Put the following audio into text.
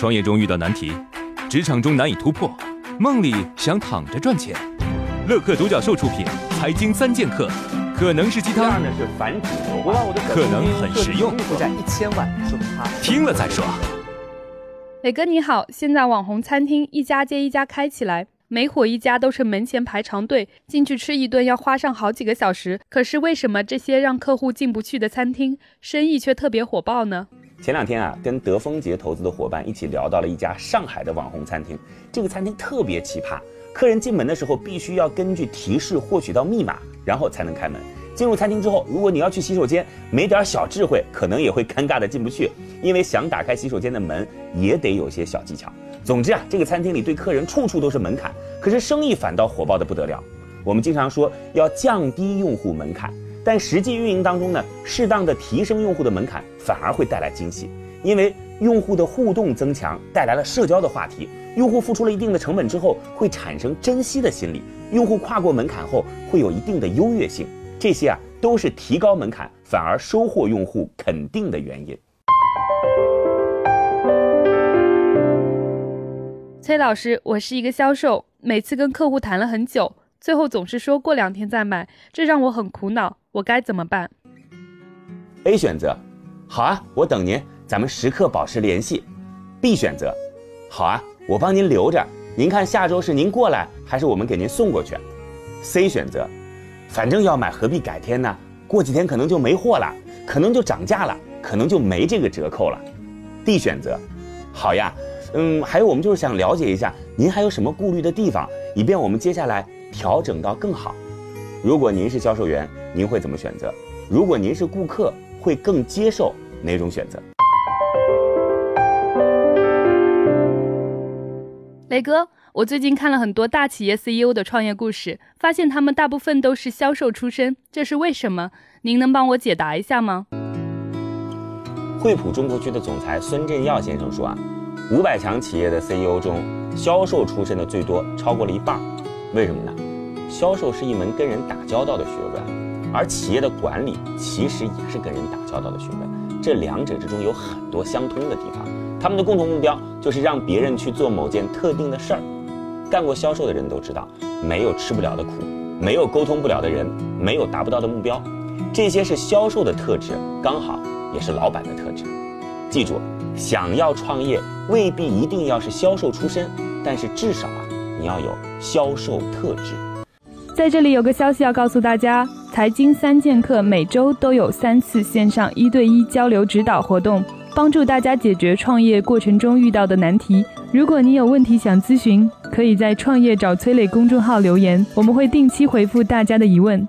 创业中遇到难题，职场中难以突破，梦里想躺着赚钱。乐客独角兽出品，《财经三剑客》可能是鸡汤，呢是反指流化，可能很实用，负债一千万，说他听了再说。磊哥你好，现在网红餐厅一家接一家开起来，每火一家都是门前排长队，进去吃一顿要花上好几个小时。可是为什么这些让客户进不去的餐厅，生意却特别火爆呢？前两天啊，跟德丰杰投资的伙伴一起聊到了一家上海的网红餐厅。这个餐厅特别奇葩，客人进门的时候必须要根据提示获取到密码，然后才能开门。进入餐厅之后，如果你要去洗手间，没点小智慧，可能也会尴尬的进不去，因为想打开洗手间的门也得有些小技巧。总之啊，这个餐厅里对客人处处都是门槛，可是生意反倒火爆的不得了。我们经常说要降低用户门槛。但实际运营当中呢，适当的提升用户的门槛，反而会带来惊喜，因为用户的互动增强，带来了社交的话题。用户付出了一定的成本之后，会产生珍惜的心理。用户跨过门槛后，会有一定的优越性。这些啊，都是提高门槛反而收获用户肯定的原因。崔老师，我是一个销售，每次跟客户谈了很久，最后总是说过两天再买，这让我很苦恼。我该怎么办？A 选择，好啊，我等您，咱们时刻保持联系。B 选择，好啊，我帮您留着，您看下周是您过来，还是我们给您送过去？C 选择，反正要买何必改天呢？过几天可能就没货了，可能就涨价了，可能就没这个折扣了。D 选择，好呀，嗯，还有我们就是想了解一下您还有什么顾虑的地方，以便我们接下来调整到更好。如果您是销售员，您会怎么选择？如果您是顾客，会更接受哪种选择？雷哥，我最近看了很多大企业 CEO 的创业故事，发现他们大部分都是销售出身，这是为什么？您能帮我解答一下吗？惠普中国区的总裁孙振耀先生说啊，五百强企业的 CEO 中，销售出身的最多，超过了一半。为什么呢？销售是一门跟人打交道的学问，而企业的管理其实也是跟人打交道的学问。这两者之中有很多相通的地方，他们的共同目标就是让别人去做某件特定的事儿。干过销售的人都知道，没有吃不了的苦，没有沟通不了的人，没有达不到的目标。这些是销售的特质，刚好也是老板的特质。记住，想要创业未必一定要是销售出身，但是至少，你要有销售特质。在这里有个消息要告诉大家：财经三剑客每周都有三次线上一对一交流指导活动，帮助大家解决创业过程中遇到的难题。如果你有问题想咨询，可以在“创业找崔磊”公众号留言，我们会定期回复大家的疑问。